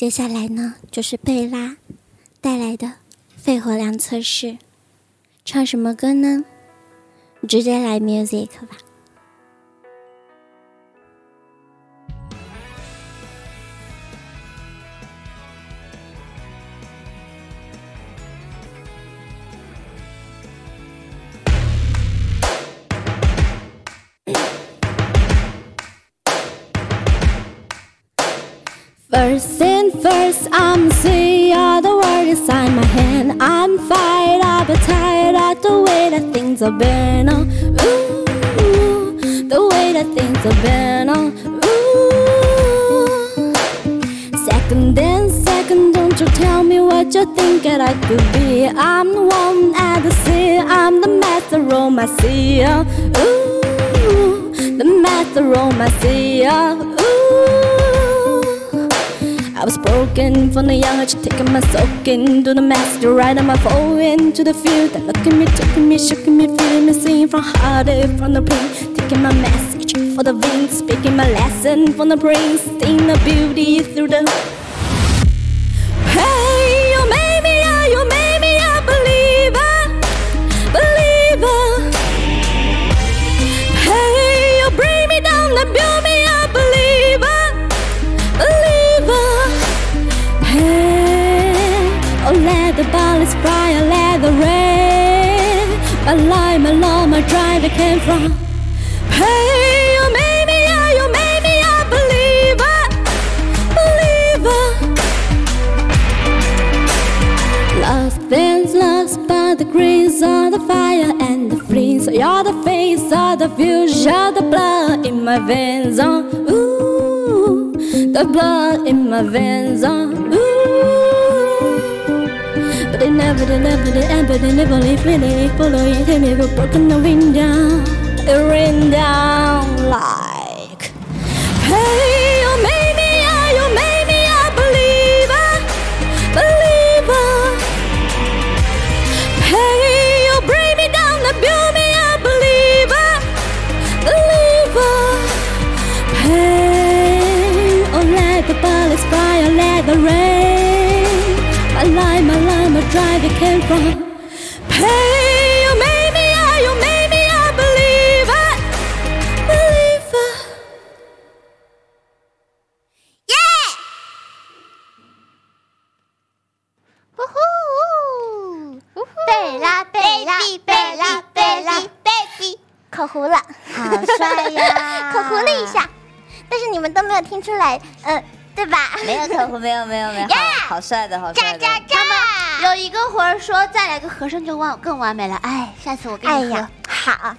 接下来呢，就是贝拉带来的肺活量测试，唱什么歌呢？直接来 music 吧。First thing first, I'm see all the words inside my hand. I'm fired up, tired of the way that things have been. Oh, ooh, the way that things have been. Oh, ooh. Second then second, don't you tell me what you think that I could be. I'm the one at the sea, I'm the master of my sea. Oh, ooh, the master of my sea. Oh, ooh. I was broken from the young age, taking my soaking to the master, on my fall into the field. That look at me, taking me, shaking me, feeling me, singing from heartache, from the pain, taking my message for the wind, speaking my lesson from the brain, seeing the beauty through the. Bullets fly, oh let the rain. My life, my love, my drive, came from. Hey, oh, you made me, yeah, oh, you made me a believer, believer. Lost things lost by the grace of the fire and the flames. You're the face of the future, the blood in my veins. Oh, ooh, the blood in my veins. Oh, ooh. They never, they never, they ever, they never leave me. They follow it, they never broken the wind down. It rain down it came from. Hey, you made me, yeah, you made me a believer, believer. 呼呼，贝拉贝拉贝拉贝拉 baby，口糊了，好帅呀口糊了一下，但是你们都没有听出来，呃，对吧？没有口胡，没有没有没有，好好帅的，好帅的。炸炸炸！有一个活儿说再来个和声就完更完美了。哎，下次我给你喝。哎呀，好，